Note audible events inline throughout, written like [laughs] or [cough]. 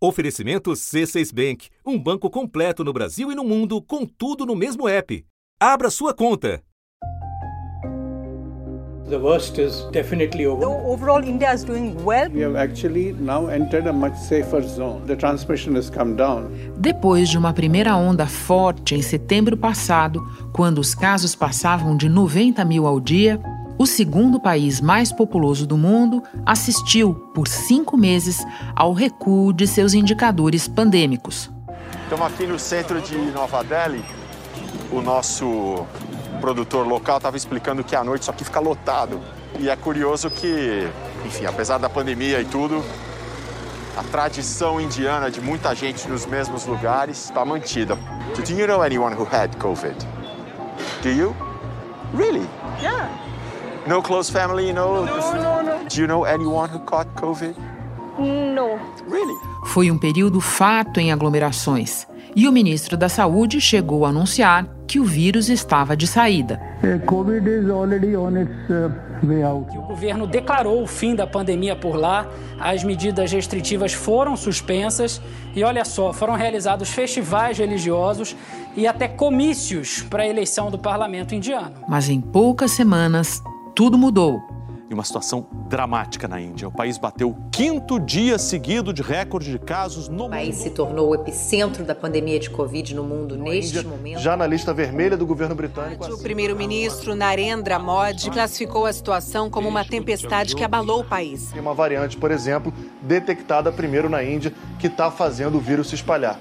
Oferecimento C6 Bank, um banco completo no Brasil e no mundo, com tudo no mesmo app. Abra sua conta. The worst is definitely over. So overall, India is doing well. We have actually now entered a much safer zone. The transmission has come down. Depois de uma primeira onda forte em setembro passado, quando os casos passavam de 90 mil ao dia, o segundo país mais populoso do mundo assistiu, por cinco meses, ao recuo de seus indicadores pandêmicos. Estamos aqui no centro de Nova Delhi. O nosso produtor local estava explicando que à noite isso aqui fica lotado. E é curioso que, enfim, apesar da pandemia e tudo, a tradição indiana de muita gente nos mesmos lugares está mantida. Do you know anyone who had COVID? Do you? Really? Yeah. No close family, no. No, no, no. Do you know anyone who caught COVID? No. Really? Foi um período fato em aglomerações. E o ministro da Saúde chegou a anunciar que o vírus estava de saída. COVID is already on its uh, way out. O governo declarou o fim da pandemia por lá, as medidas restritivas foram suspensas e olha só, foram realizados festivais religiosos e até comícios para a eleição do parlamento indiano. Mas em poucas semanas, tudo mudou e uma situação dramática na Índia. O país bateu o quinto dia seguido de recorde de casos no mundo. O país se tornou o epicentro da pandemia de Covid no mundo no neste Índia, momento. Já na lista vermelha do governo britânico. O primeiro-ministro Narendra Modi classificou a situação como uma tempestade que abalou o país. Tem uma variante, por exemplo, detectada primeiro na Índia, que está fazendo o vírus se espalhar.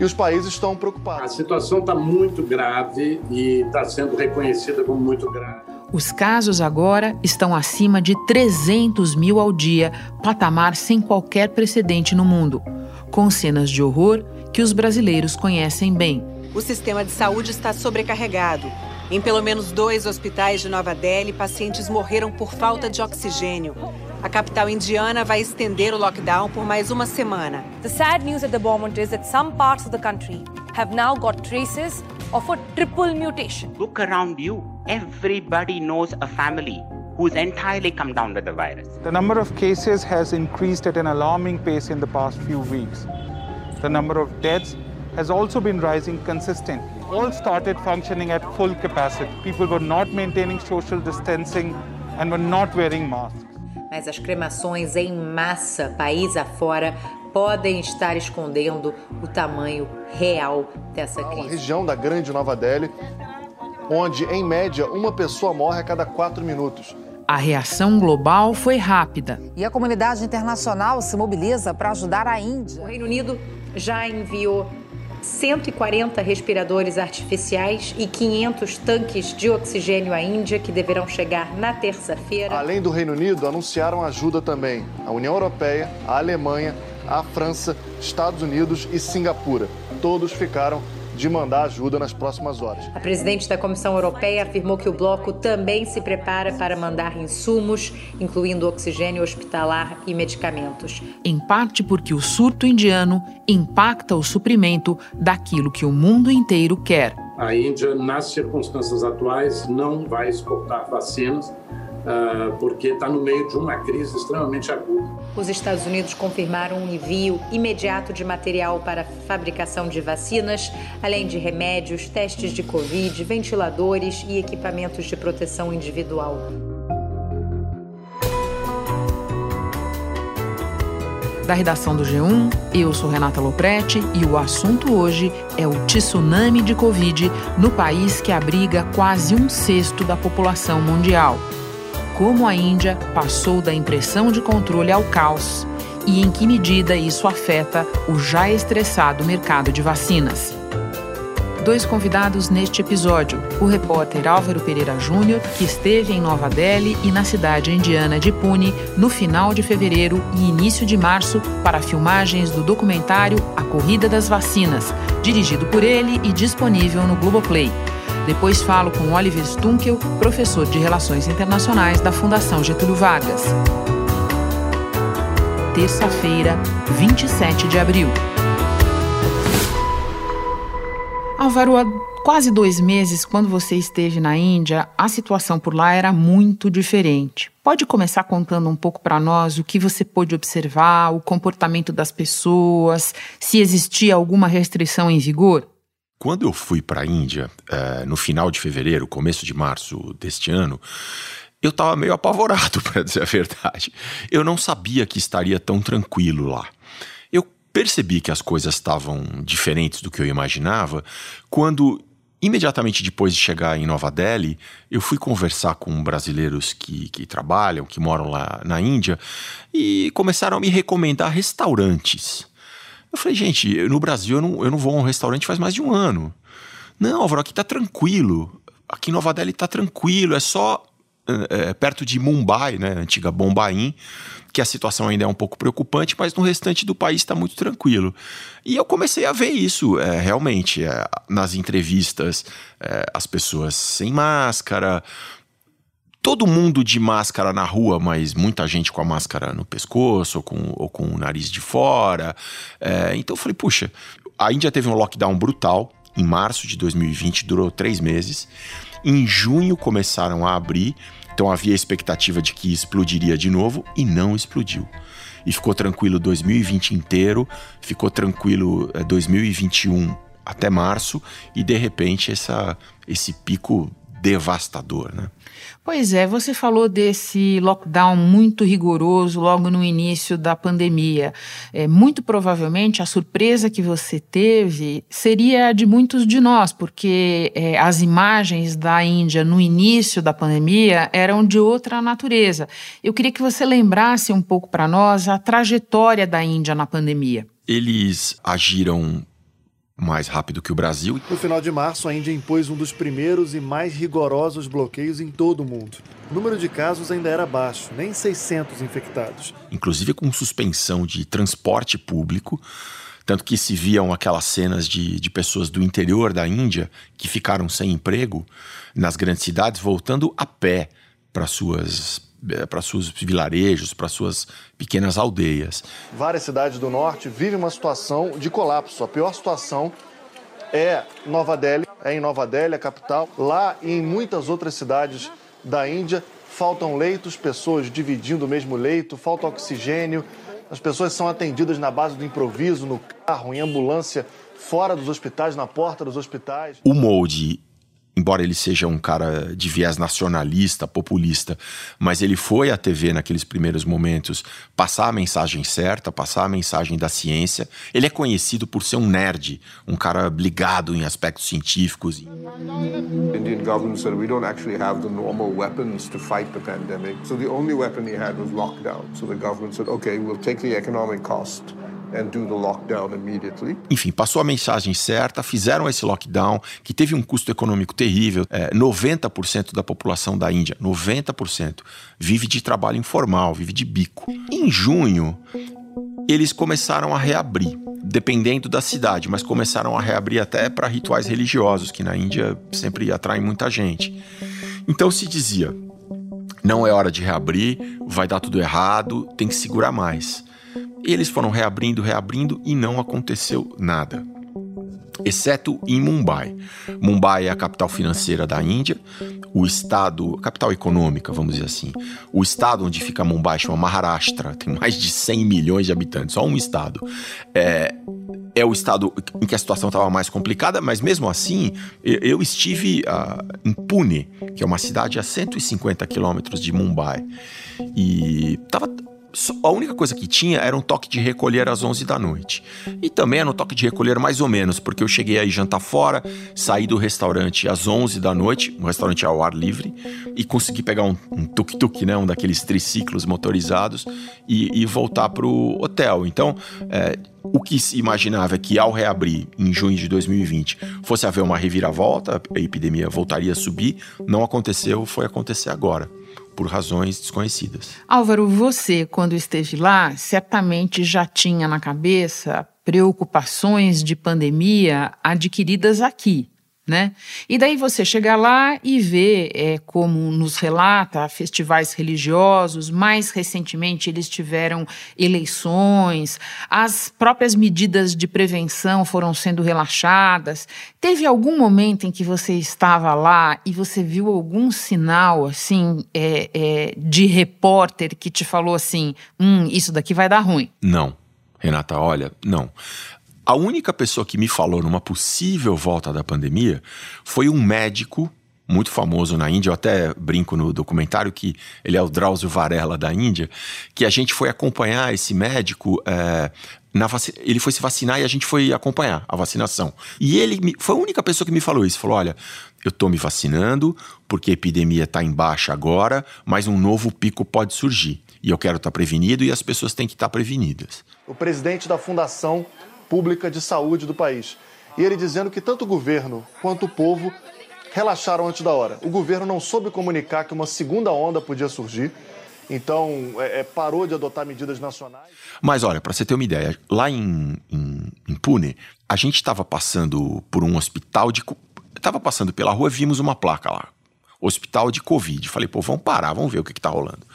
E os países estão preocupados. A situação está muito grave e está sendo reconhecida como muito grave. Os casos agora estão acima de 300 mil ao dia, patamar sem qualquer precedente no mundo, com cenas de horror que os brasileiros conhecem bem. O sistema de saúde está sobrecarregado. Em pelo menos dois hospitais de Nova Delhi, pacientes morreram por falta de oxigênio. A capital indiana vai estender o lockdown por mais uma semana. The sad news at the moment is that some parts of the country have now got traces of a triple mutation. Look around you. Everybody knows a family who's entirely come down with the virus. The number of cases has increased at an alarming pace in the past few weeks. The number of deaths has also been rising consistently. All started functioning at full capacity. People were not maintaining social distancing and were not wearing masks. Mas as cremações em massa, país afora, podem estar escondendo o tamanho real dessa crise. Uma região da Grande Nova Delhi, onde, em média, uma pessoa morre a cada quatro minutos. A reação global foi rápida. E a comunidade internacional se mobiliza para ajudar a Índia. O Reino Unido já enviou 140 respiradores artificiais e 500 tanques de oxigênio à Índia que deverão chegar na terça-feira. Além do Reino Unido, anunciaram ajuda também a União Europeia, a Alemanha, a França, Estados Unidos e Singapura. Todos ficaram de mandar ajuda nas próximas horas. A presidente da Comissão Europeia afirmou que o bloco também se prepara para mandar insumos, incluindo oxigênio hospitalar e medicamentos. Em parte porque o surto indiano impacta o suprimento daquilo que o mundo inteiro quer. A Índia, nas circunstâncias atuais, não vai exportar vacinas porque está no meio de uma crise extremamente aguda. Os Estados Unidos confirmaram um envio imediato de material para a fabricação de vacinas, além de remédios, testes de Covid, ventiladores e equipamentos de proteção individual. Da redação do G1, eu sou Renata Loprete e o assunto hoje é o tsunami de Covid no país que abriga quase um sexto da população mundial como a Índia passou da impressão de controle ao caos e em que medida isso afeta o já estressado mercado de vacinas. Dois convidados neste episódio: o repórter Álvaro Pereira Júnior, que esteve em Nova Delhi e na cidade indiana de Pune no final de fevereiro e início de março para filmagens do documentário A Corrida das Vacinas, dirigido por ele e disponível no Globoplay. Depois falo com Oliver Stunkel, professor de Relações Internacionais da Fundação Getúlio Vargas. Terça-feira, 27 de abril. Álvaro, quase dois meses, quando você esteve na Índia, a situação por lá era muito diferente. Pode começar contando um pouco para nós o que você pôde observar, o comportamento das pessoas, se existia alguma restrição em vigor? Quando eu fui para a Índia, uh, no final de fevereiro, começo de março deste ano, eu estava meio apavorado, [laughs] para dizer a verdade. Eu não sabia que estaria tão tranquilo lá. Eu percebi que as coisas estavam diferentes do que eu imaginava quando, imediatamente depois de chegar em Nova Delhi, eu fui conversar com brasileiros que, que trabalham, que moram lá na Índia, e começaram a me recomendar restaurantes. Eu falei, gente, no Brasil eu não, eu não vou a um restaurante faz mais de um ano. Não, Álvaro, aqui tá tranquilo. Aqui em Nova Delhi tá tranquilo, é só é, perto de Mumbai, né, antiga Bombaim, que a situação ainda é um pouco preocupante, mas no restante do país está muito tranquilo. E eu comecei a ver isso é, realmente é, nas entrevistas, é, as pessoas sem máscara, todo mundo de máscara na rua, mas muita gente com a máscara no pescoço ou com, ou com o nariz de fora. É, então eu falei, puxa, a Índia teve um lockdown brutal em março de 2020, durou três meses. Em junho começaram a abrir, então havia a expectativa de que explodiria de novo e não explodiu. E ficou tranquilo 2020 inteiro, ficou tranquilo 2021 é, até março e de repente essa, esse pico devastador, né? Pois é, você falou desse lockdown muito rigoroso logo no início da pandemia. É, muito provavelmente a surpresa que você teve seria a de muitos de nós, porque é, as imagens da Índia no início da pandemia eram de outra natureza. Eu queria que você lembrasse um pouco para nós a trajetória da Índia na pandemia. Eles agiram mais rápido que o Brasil. No final de março, a Índia impôs um dos primeiros e mais rigorosos bloqueios em todo o mundo. O número de casos ainda era baixo, nem 600 infectados. Inclusive com suspensão de transporte público, tanto que se viam aquelas cenas de, de pessoas do interior da Índia que ficaram sem emprego nas grandes cidades, voltando a pé para suas para seus vilarejos, para suas pequenas aldeias. Várias cidades do norte vivem uma situação de colapso. A pior situação é Nova Delhi, é em Nova Delhi, a capital. Lá e em muitas outras cidades da Índia faltam leitos, pessoas dividindo o mesmo leito, falta oxigênio. As pessoas são atendidas na base do improviso, no carro, em ambulância, fora dos hospitais, na porta dos hospitais. O molde embora ele seja um cara de viés nacionalista, populista, mas ele foi à TV naqueles primeiros momentos passar a mensagem certa, passar a mensagem da ciência. Ele é conhecido por ser um nerd, um cara ligado em aspectos científicos. Indian government said we don't actually have the normal weapons to fight the pandemic. So the only weapon he had was lockdown. So the government said, okay, we'll take the economic cost. Enfim, passou a mensagem certa, fizeram esse lockdown que teve um custo econômico terrível. É, 90% da população da Índia, 90%, vive de trabalho informal, vive de bico. Em junho, eles começaram a reabrir, dependendo da cidade, mas começaram a reabrir até para rituais religiosos, que na Índia sempre atraem muita gente. Então se dizia: não é hora de reabrir, vai dar tudo errado, tem que segurar mais. Eles foram reabrindo, reabrindo e não aconteceu nada. Exceto em Mumbai. Mumbai é a capital financeira da Índia, o estado, capital econômica, vamos dizer assim. O estado onde fica Mumbai chama Maharashtra, tem mais de 100 milhões de habitantes, só um estado. É, é o estado em que a situação estava mais complicada, mas mesmo assim, eu estive uh, em Pune, que é uma cidade a 150 quilômetros de Mumbai, e estava a única coisa que tinha era um toque de recolher às 11 da noite. E também era um toque de recolher mais ou menos, porque eu cheguei aí jantar fora, saí do restaurante às 11 da noite, um restaurante ao ar livre, e consegui pegar um, um tuk-tuk, né, um daqueles triciclos motorizados, e, e voltar para o hotel. Então, é, o que se imaginava é que ao reabrir em junho de 2020 fosse haver uma reviravolta, a epidemia voltaria a subir, não aconteceu, foi acontecer agora por razões desconhecidas. Álvaro, você, quando esteve lá, certamente já tinha na cabeça preocupações de pandemia adquiridas aqui, né? E daí você chega lá e vê, é, como nos relata, festivais religiosos, mais recentemente eles tiveram eleições, as próprias medidas de prevenção foram sendo relaxadas. Teve algum momento em que você estava lá e você viu algum sinal, assim, é, é, de repórter que te falou assim, hum, isso daqui vai dar ruim? Não. Renata, olha, não. A única pessoa que me falou numa possível volta da pandemia foi um médico muito famoso na Índia. Eu até brinco no documentário que ele é o Drauzio Varela da Índia, que a gente foi acompanhar esse médico. É, na vac... Ele foi se vacinar e a gente foi acompanhar a vacinação. E ele me... foi a única pessoa que me falou isso. Falou: olha, eu estou me vacinando porque a epidemia está em baixa agora, mas um novo pico pode surgir. E eu quero estar tá prevenido e as pessoas têm que estar tá prevenidas o presidente da Fundação Pública de Saúde do país. E ele dizendo que tanto o governo quanto o povo relaxaram antes da hora. O governo não soube comunicar que uma segunda onda podia surgir, então é, é, parou de adotar medidas nacionais. Mas olha, para você ter uma ideia, lá em, em, em Pune, a gente estava passando por um hospital de. Estava passando pela rua, vimos uma placa lá. Hospital de Covid. Falei, pô, vamos parar, vamos ver o que está rolando.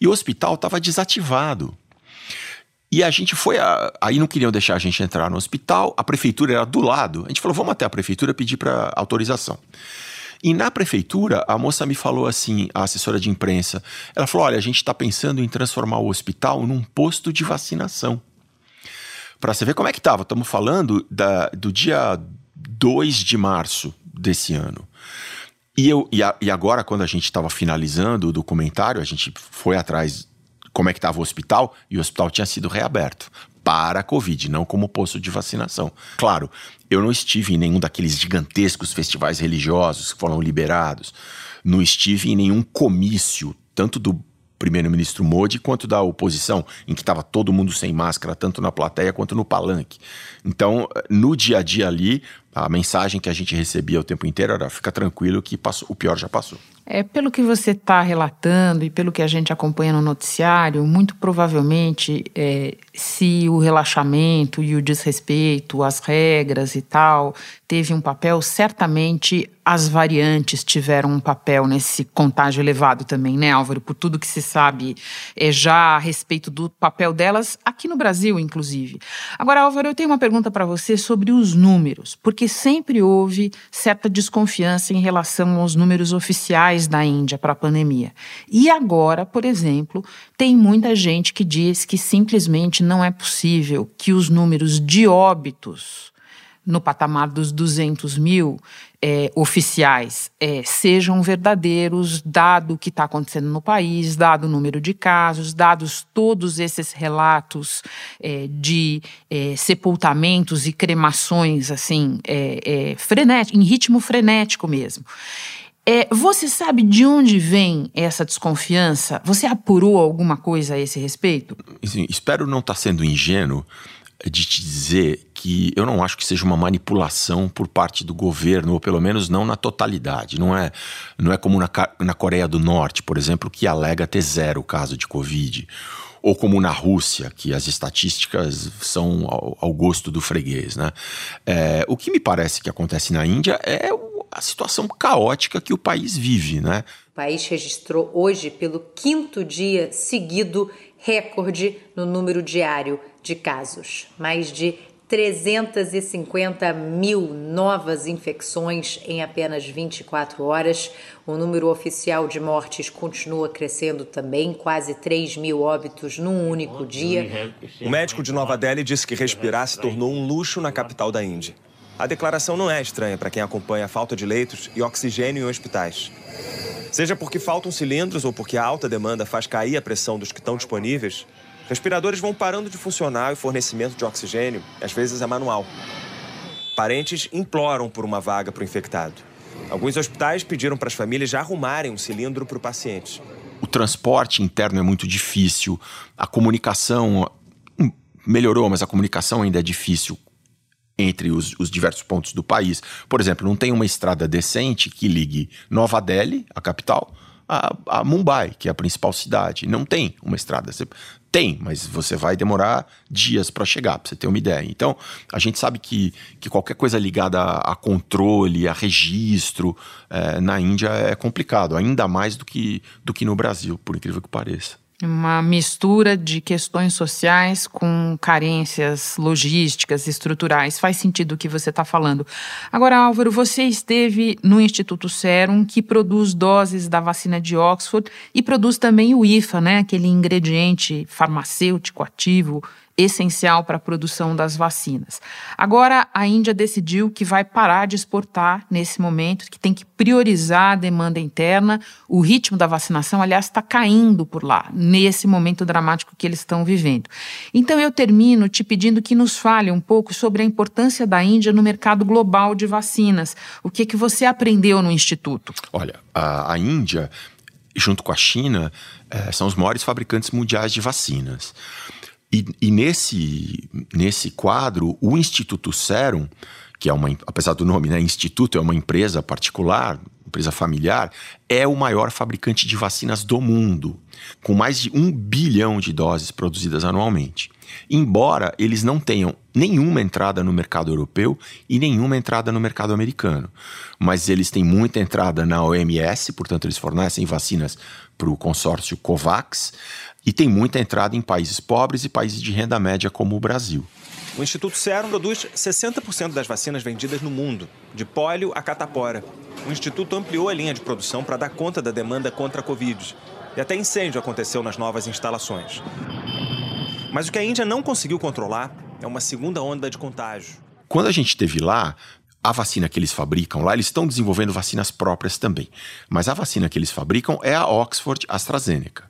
E o hospital estava desativado. E a gente foi. A, aí não queriam deixar a gente entrar no hospital, a prefeitura era do lado. A gente falou: vamos até a prefeitura pedir para autorização. E na prefeitura, a moça me falou assim, a assessora de imprensa, ela falou: olha, a gente está pensando em transformar o hospital num posto de vacinação. Para você ver como é que estava. Estamos falando da, do dia 2 de março desse ano. E, eu, e, a, e agora, quando a gente estava finalizando o documentário, a gente foi atrás como é que estava o hospital e o hospital tinha sido reaberto para a Covid, não como posto de vacinação. Claro, eu não estive em nenhum daqueles gigantescos festivais religiosos que foram liberados, não estive em nenhum comício, tanto do primeiro-ministro Modi quanto da oposição, em que estava todo mundo sem máscara, tanto na plateia quanto no palanque. Então, no dia a dia ali, a mensagem que a gente recebia o tempo inteiro era: fica tranquilo que passou, o pior já passou. É, pelo que você está relatando e pelo que a gente acompanha no noticiário, muito provavelmente, é, se o relaxamento e o desrespeito às regras e tal teve um papel, certamente as variantes tiveram um papel nesse contágio elevado também, né, Álvaro? Por tudo que se sabe é, já a respeito do papel delas aqui no Brasil, inclusive. Agora, Álvaro, eu tenho uma pergunta para você sobre os números, porque sempre houve certa desconfiança em relação aos números oficiais da Índia para a pandemia. E agora, por exemplo, tem muita gente que diz que simplesmente não é possível que os números de óbitos no patamar dos 200 mil é, oficiais é, sejam verdadeiros, dado o que está acontecendo no país, dado o número de casos, dados todos esses relatos é, de é, sepultamentos e cremações, assim, é, é, frenético, em ritmo frenético mesmo. você sabe de onde vem essa desconfiança? Você apurou alguma coisa a esse respeito? Sim, espero não estar tá sendo ingênuo de te dizer que eu não acho que seja uma manipulação por parte do governo, ou pelo menos não na totalidade. Não é, não é como na, na Coreia do Norte, por exemplo, que alega ter zero caso de Covid. Ou como na Rússia, que as estatísticas são ao, ao gosto do freguês. Né? É, o que me parece que acontece na Índia é a situação caótica que o país vive. Né? O país registrou hoje, pelo quinto dia seguido, recorde no número diário de casos. Mais de 350 mil novas infecções em apenas 24 horas. O número oficial de mortes continua crescendo também, quase 3 mil óbitos num único dia. O médico de Nova Delhi disse que respirar se tornou um luxo na capital da Índia. A declaração não é estranha para quem acompanha a falta de leitos e oxigênio em hospitais. Seja porque faltam cilindros ou porque a alta demanda faz cair a pressão dos que estão disponíveis, respiradores vão parando de funcionar e o fornecimento de oxigênio, às vezes, é manual. Parentes imploram por uma vaga para o infectado. Alguns hospitais pediram para as famílias já arrumarem um cilindro para o paciente. O transporte interno é muito difícil, a comunicação hum, melhorou, mas a comunicação ainda é difícil entre os, os, diversos pontos do país. Por exemplo, não tem uma estrada decente que ligue Nova Delhi, a capital, a, a Mumbai, que é a principal cidade. Não tem uma estrada. Você Tem, mas você vai demorar dias para chegar, para você ter uma ideia. Então, a gente sabe que, que qualquer coisa ligada a, a controle, a registro, é, na Índia é complicado, ainda mais do que, do que no Brasil, por incrível que pareça. Uma mistura de questões sociais com carências logísticas, estruturais. Faz sentido o que você está falando. Agora, Álvaro, você esteve no Instituto Serum, que produz doses da vacina de Oxford e produz também o IFA, né? aquele ingrediente farmacêutico ativo essencial para a produção das vacinas. Agora, a Índia decidiu que vai parar de exportar nesse momento, que tem que priorizar a demanda interna. O ritmo da vacinação, aliás, está caindo por lá, nesse momento dramático que eles estão vivendo. Então, eu termino te pedindo que nos fale um pouco sobre a importância da Índia no mercado global de vacinas. O que, que você aprendeu no Instituto? Olha, a, a Índia, junto com a China, é, são os maiores fabricantes mundiais de vacinas. E, e, nesse, nesse quadro, o Instituto Serum, que é uma, apesar do nome, né, Instituto é uma empresa particular, empresa familiar, é o maior fabricante de vacinas do mundo, com mais de um bilhão de doses produzidas anualmente. Embora eles não tenham nenhuma entrada no mercado europeu e nenhuma entrada no mercado americano, mas eles têm muita entrada na OMS, portanto, eles fornecem vacinas para o consórcio COVAX e tem muita entrada em países pobres e países de renda média como o Brasil. O Instituto Serum produz 60% das vacinas vendidas no mundo, de pólio a catapora. O Instituto ampliou a linha de produção para dar conta da demanda contra a Covid. E até incêndio aconteceu nas novas instalações. Mas o que a Índia não conseguiu controlar é uma segunda onda de contágio. Quando a gente esteve lá, a vacina que eles fabricam lá, eles estão desenvolvendo vacinas próprias também. Mas a vacina que eles fabricam é a Oxford AstraZeneca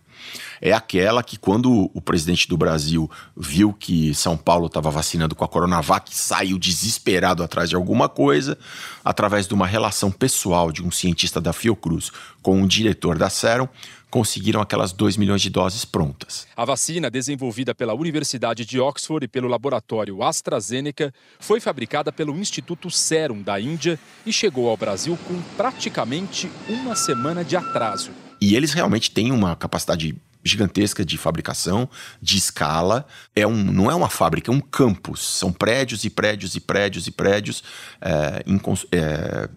é aquela que, quando o presidente do Brasil viu que São Paulo estava vacinando com a Coronavac, saiu desesperado atrás de alguma coisa, através de uma relação pessoal de um cientista da Fiocruz com um diretor da Serum, conseguiram aquelas 2 milhões de doses prontas. A vacina, desenvolvida pela Universidade de Oxford e pelo laboratório AstraZeneca, foi fabricada pelo Instituto Serum da Índia e chegou ao Brasil com praticamente uma semana de atraso. E eles realmente têm uma capacidade gigantesca de fabricação, de escala. É um, não é uma fábrica, é um campus. São prédios e prédios e prédios e prédios é, é,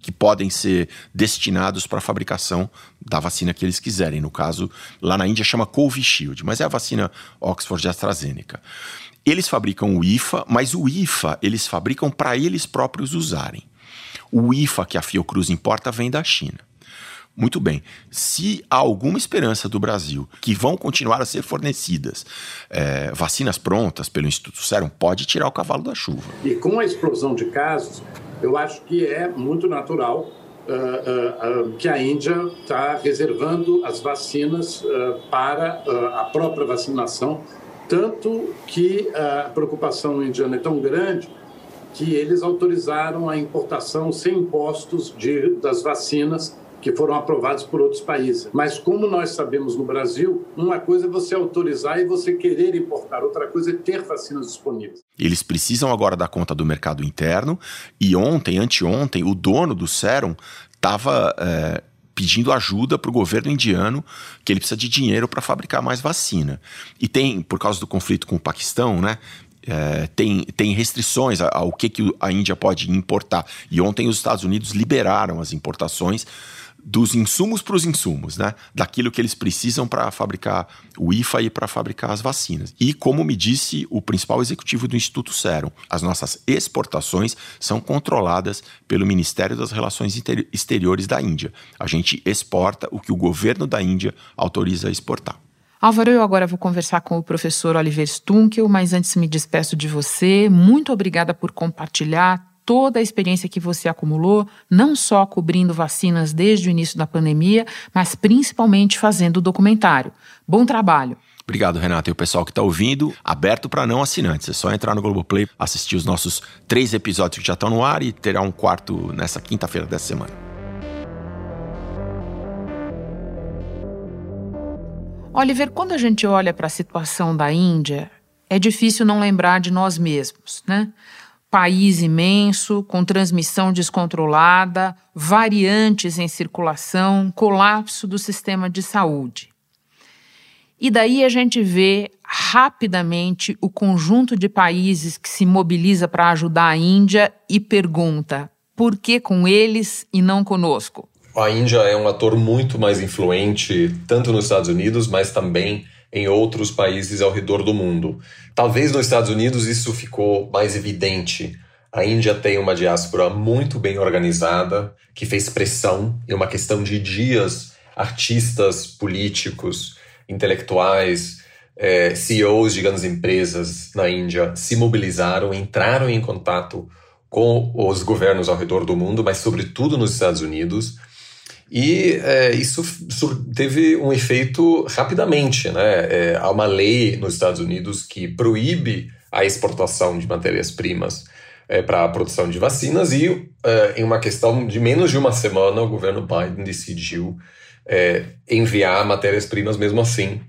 que podem ser destinados para a fabricação da vacina que eles quiserem. No caso, lá na Índia chama Covishield, mas é a vacina Oxford AstraZeneca. Eles fabricam o IFA, mas o IFA eles fabricam para eles próprios usarem. O IFA que a Fiocruz importa vem da China. Muito bem. Se há alguma esperança do Brasil que vão continuar a ser fornecidas é, vacinas prontas pelo Instituto Serum, pode tirar o cavalo da chuva. E com a explosão de casos, eu acho que é muito natural Uh, uh, uh, que a Índia está reservando as vacinas para a própria vacinação, tanto que a preocupação indiana é tão grande que eles autorizaram a importação sem impostos de, das vacinas que foram aprovados por outros países. Mas como nós sabemos no Brasil, uma coisa é você autorizar e você querer importar, outra coisa é ter vacinas disponíveis. Eles precisam agora dar conta do mercado interno e ontem, anteontem, o dono do Serum estava é, pedindo ajuda para o governo indiano, que ele precisa de dinheiro para fabricar mais vacina. E tem, por causa do conflito com o Paquistão, né? É, tem, tem restrições ao que, que a Índia pode importar. E ontem os Estados Unidos liberaram as importações dos insumos para os insumos, né? Daquilo que eles precisam para fabricar o IFA e para fabricar as vacinas. E como me disse o principal executivo do Instituto Serum, as nossas exportações são controladas pelo Ministério das Relações Exteriores da Índia. A gente exporta o que o governo da Índia autoriza a exportar. Álvaro, eu agora vou conversar com o professor Oliver Stunkel, mas antes me despeço de você. Muito obrigada por compartilhar toda a experiência que você acumulou, não só cobrindo vacinas desde o início da pandemia, mas principalmente fazendo o documentário. Bom trabalho! Obrigado, Renato. E o pessoal que está ouvindo, aberto para não assinantes. É só entrar no Globoplay, assistir os nossos três episódios que já estão no ar e terá um quarto nessa quinta-feira dessa semana. Oliver, quando a gente olha para a situação da Índia, é difícil não lembrar de nós mesmos, né? País imenso, com transmissão descontrolada, variantes em circulação, colapso do sistema de saúde. E daí a gente vê rapidamente o conjunto de países que se mobiliza para ajudar a Índia e pergunta: por que com eles e não conosco? A Índia é um ator muito mais influente, tanto nos Estados Unidos, mas também em outros países ao redor do mundo. Talvez nos Estados Unidos isso ficou mais evidente. A Índia tem uma diáspora muito bem organizada, que fez pressão em uma questão de dias. Artistas, políticos, intelectuais, é, CEOs de grandes empresas na Índia se mobilizaram, entraram em contato com os governos ao redor do mundo, mas sobretudo nos Estados Unidos. E é, isso teve um efeito rapidamente. Né? É, há uma lei nos Estados Unidos que proíbe a exportação de matérias-primas é, para a produção de vacinas, e é, em uma questão de menos de uma semana, o governo Biden decidiu é, enviar matérias-primas mesmo assim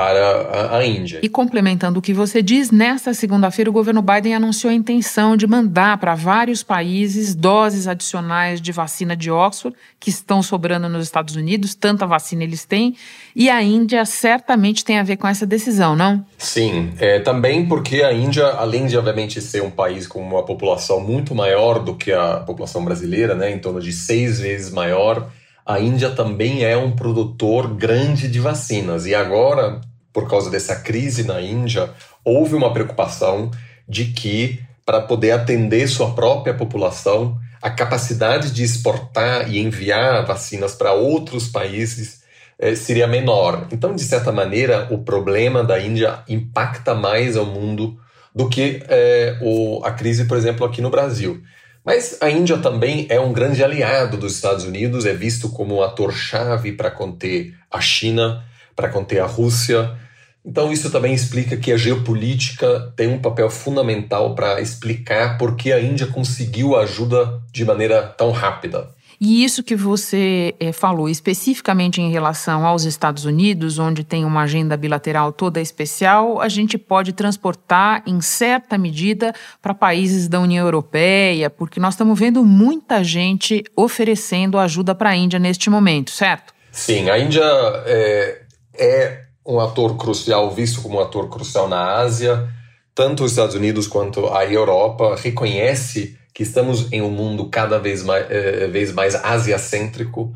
para a, Índia. E complementando o que você diz, nesta segunda-feira o governo Biden anunciou a intenção de mandar para vários países doses adicionais de vacina de Oxford, que estão sobrando nos Estados Unidos, tanta vacina eles têm, e a Índia certamente tem a ver com essa decisão, não? Sim, é, também porque a Índia, além de obviamente ser um país com uma população muito maior do que a população brasileira, né, em torno de seis vezes maior, a Índia também é um produtor grande de vacinas. E agora, por causa dessa crise na Índia, houve uma preocupação de que, para poder atender sua própria população, a capacidade de exportar e enviar vacinas para outros países eh, seria menor. Então, de certa maneira, o problema da Índia impacta mais ao mundo do que eh, o, a crise, por exemplo, aqui no Brasil. Mas a Índia também é um grande aliado dos Estados Unidos, é visto como um ator-chave para conter a China, para conter a Rússia. Então, isso também explica que a geopolítica tem um papel fundamental para explicar por que a Índia conseguiu ajuda de maneira tão rápida. E isso que você é, falou especificamente em relação aos Estados Unidos, onde tem uma agenda bilateral toda especial, a gente pode transportar em certa medida para países da União Europeia, porque nós estamos vendo muita gente oferecendo ajuda para a Índia neste momento, certo? Sim, a Índia é, é um ator crucial, visto como um ator crucial na Ásia. Tanto os Estados Unidos quanto a Europa reconhece que estamos em um mundo cada vez mais, é, vez mais asiacêntrico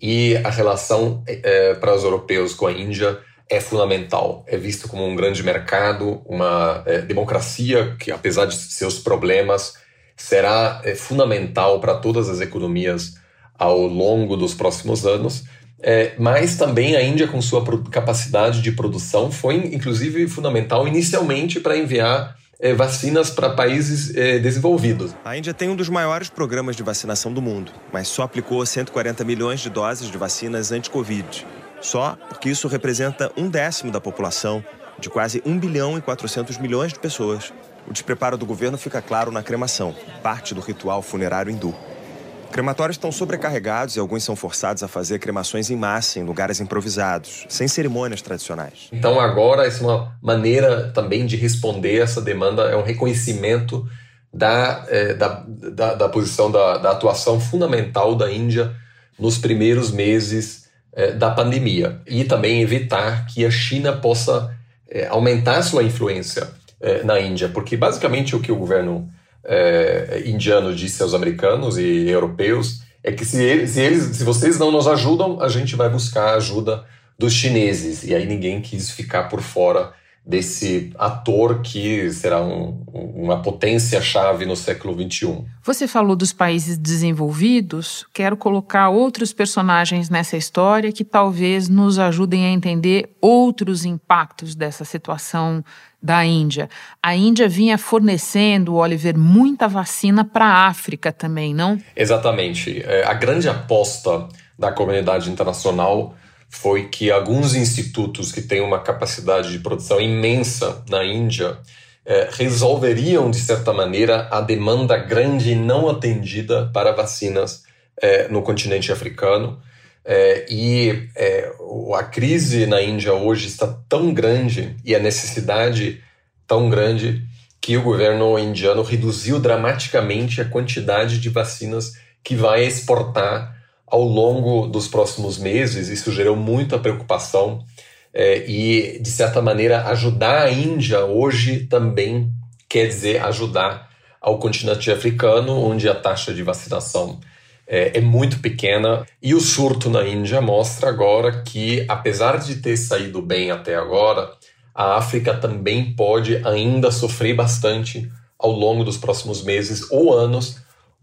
e a relação é, para os europeus com a Índia é fundamental. É visto como um grande mercado, uma é, democracia que, apesar de seus problemas, será fundamental para todas as economias ao longo dos próximos anos. É, mas também a Índia, com sua capacidade de produção, foi inclusive fundamental inicialmente para enviar é, vacinas para países é, desenvolvidos. A Índia tem um dos maiores programas de vacinação do mundo, mas só aplicou 140 milhões de doses de vacinas anti-Covid. Só porque isso representa um décimo da população de quase 1 bilhão e 400 milhões de pessoas. O despreparo do governo fica claro na cremação, parte do ritual funerário hindu. Crematórios estão sobrecarregados e alguns são forçados a fazer cremações em massa em lugares improvisados, sem cerimônias tradicionais. Então agora essa é uma maneira também de responder essa demanda, é um reconhecimento da, é, da, da, da, posição, da, da, atuação fundamental da Índia nos primeiros meses é, da pandemia e também evitar que a China possa é, aumentar sua influência é, na Índia, porque basicamente o que o governo é, indiano disse aos americanos e europeus é que se eles, se eles, se vocês não nos ajudam, a gente vai buscar a ajuda dos chineses. E aí ninguém quis ficar por fora desse ator que será um, uma potência-chave no século XXI. Você falou dos países desenvolvidos, quero colocar outros personagens nessa história que talvez nos ajudem a entender outros impactos dessa situação da Índia. A Índia vinha fornecendo, Oliver, muita vacina para a África também, não? Exatamente. É, a grande aposta da comunidade internacional foi que alguns institutos que têm uma capacidade de produção imensa na Índia é, resolveriam, de certa maneira, a demanda grande e não atendida para vacinas é, no continente africano. É, e é, a crise na Índia hoje está tão grande e a necessidade tão grande que o governo indiano reduziu dramaticamente a quantidade de vacinas que vai exportar ao longo dos próximos meses. Isso gerou muita preocupação é, e, de certa maneira, ajudar a Índia hoje também quer dizer ajudar ao continente africano, onde a taxa de vacinação é, é, muito pequena. E o surto na Índia mostra agora que, apesar de ter saído bem até agora, a África também pode ainda sofrer bastante ao longo dos próximos meses ou anos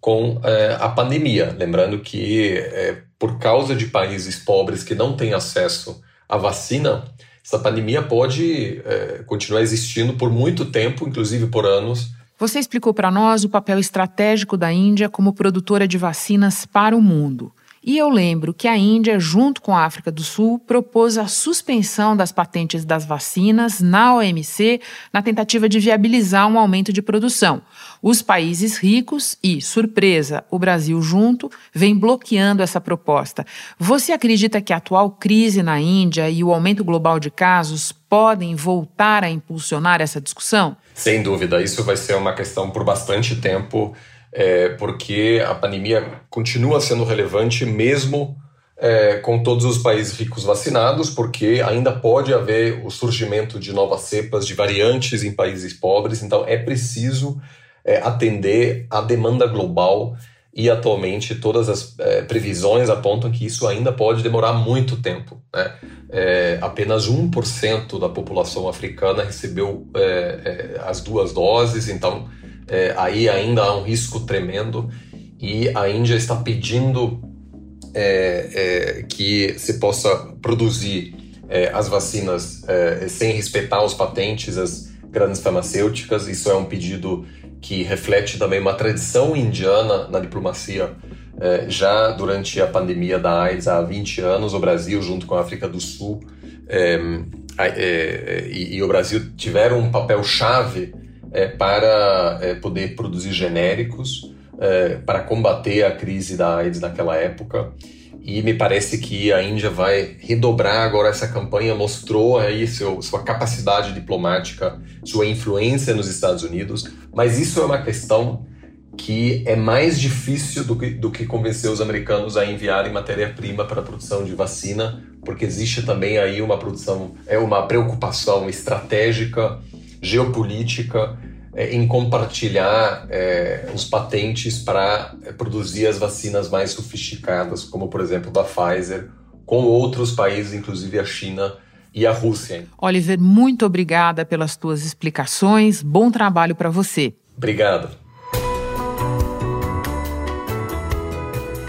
com é, a pandemia. Lembrando que, é, por causa de países pobres que não têm acesso à vacina, essa pandemia pode é, continuar existindo por muito tempo, inclusive por anos. Você explicou para nós o papel estratégico da Índia como produtora de vacinas para o mundo. E eu lembro que a Índia, junto com a África do Sul, propôs a suspensão das patentes das vacinas na OMC na tentativa de viabilizar um aumento de produção. Os países ricos e, surpresa, o Brasil junto, vem bloqueando essa proposta. Você acredita que a atual crise na Índia e o aumento global de casos podem voltar a impulsionar essa discussão? Sem dúvida, isso vai ser uma questão por bastante tempo é, porque a pandemia continua sendo relevante mesmo é, com todos os países ricos vacinados, porque ainda pode haver o surgimento de novas cepas, de variantes em países pobres, então é preciso é, atender à demanda global e atualmente todas as é, previsões apontam que isso ainda pode demorar muito tempo. Né? É, apenas 1% da população africana recebeu é, é, as duas doses, então é, aí ainda há um risco tremendo e a Índia está pedindo é, é, que se possa produzir é, as vacinas é, sem respeitar os patentes das grandes farmacêuticas. Isso é um pedido que reflete também uma tradição indiana na diplomacia. É, já durante a pandemia da AIDS, há 20 anos, o Brasil, junto com a África do Sul, e, e o Brasil tiveram um papel chave é, para é, poder produzir genéricos é, para combater a crise da AIDS naquela época. E me parece que a Índia vai redobrar agora essa campanha, mostrou aí seu, sua capacidade diplomática, sua influência nos Estados Unidos, mas isso é uma questão que é mais difícil do que, do que convencer os americanos a enviarem matéria-prima para a produção de vacina, porque existe também aí uma produção, é uma preocupação estratégica geopolítica é, em compartilhar é, os patentes para é, produzir as vacinas mais sofisticadas, como por exemplo da Pfizer, com outros países, inclusive a China e a Rússia. Oliver, muito obrigada pelas tuas explicações. Bom trabalho para você. Obrigado.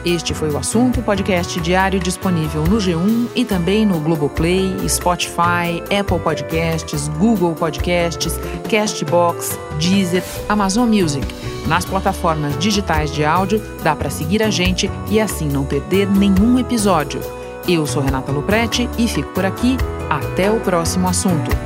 Este foi o assunto, podcast diário disponível no G1 e também no Globoplay, Spotify, Apple Podcasts, Google Podcasts, Castbox, Deezer, Amazon Music. Nas plataformas digitais de áudio, dá para seguir a gente e assim não perder nenhum episódio. Eu sou Renata Luprete e fico por aqui. Até o próximo assunto.